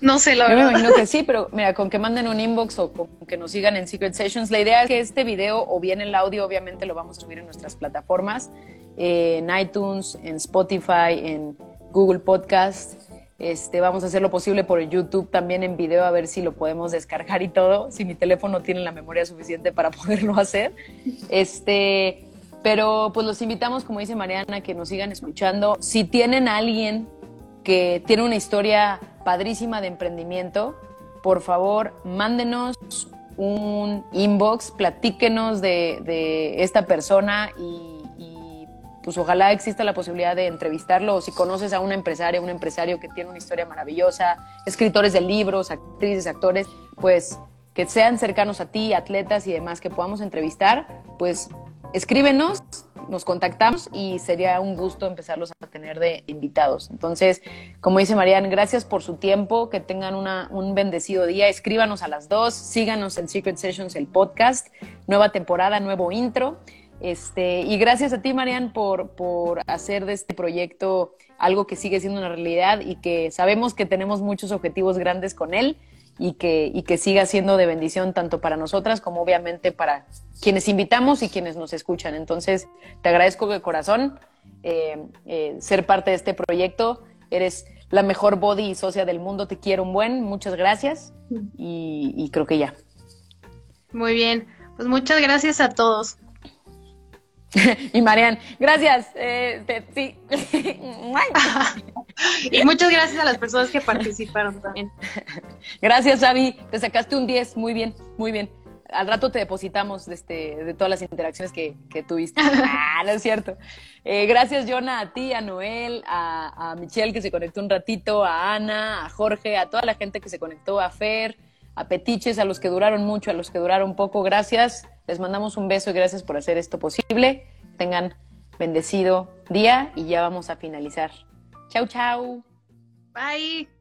Speaker 8: No sé, la
Speaker 7: Yo me imagino que sí, pero mira, con que manden un inbox o con que nos sigan en Secret Sessions, la idea es que este video o bien el audio, obviamente lo vamos a subir en nuestras plataformas, eh, en iTunes, en Spotify, en Google Podcast. Este, vamos a hacer lo posible por YouTube también en video a ver si lo podemos descargar y todo, si mi teléfono tiene la memoria suficiente para <laughs> poderlo hacer. Este, pero pues los invitamos, como dice Mariana, que nos sigan escuchando. Si tienen a alguien que tiene una historia padrísima de emprendimiento, por favor, mándenos un inbox, platíquenos de, esta persona y, y, pues ojalá exista la posibilidad de entrevistarlo. O si conoces a una empresaria, un empresario que tiene una historia maravillosa, escritores de libros, actrices, actores, pues que sean cercanos a ti, atletas y demás que podamos entrevistar, pues escríbenos, nos contactamos y sería un gusto empezarlos a tener de invitados. Entonces, como dice Marian, gracias por su tiempo, que tengan una, un bendecido día, escríbanos a las dos, síganos en Secret Sessions, el podcast, nueva temporada, nuevo intro. Este, y gracias a ti, Marian, por, por hacer de este proyecto algo que sigue siendo una realidad y que sabemos que tenemos muchos objetivos grandes con él y que, y que siga siendo de bendición tanto para nosotras como obviamente para quienes invitamos y quienes nos escuchan. Entonces, te agradezco de corazón eh, eh, ser parte de este proyecto. Eres la mejor body y socia del mundo. Te quiero un buen. Muchas gracias. Y, y creo que ya.
Speaker 8: Muy bien, pues muchas gracias a todos. <laughs>
Speaker 7: y Marian, gracias. Eh, te, sí. <laughs>
Speaker 8: y muchas gracias a las personas que participaron también. <laughs>
Speaker 7: Gracias, Avi. Te sacaste un 10. Muy bien, muy bien. Al rato te depositamos de, este, de todas las interacciones que, que tuviste. Ah, no es cierto. Eh, gracias, Jonah, a ti, a Noel, a, a Michelle que se conectó un ratito, a Ana, a Jorge, a toda la gente que se conectó, a Fer, a Petiches, a los que duraron mucho, a los que duraron poco. Gracias. Les mandamos un beso y gracias por hacer esto posible. Tengan bendecido día y ya vamos a finalizar. Chau, chau.
Speaker 8: Bye.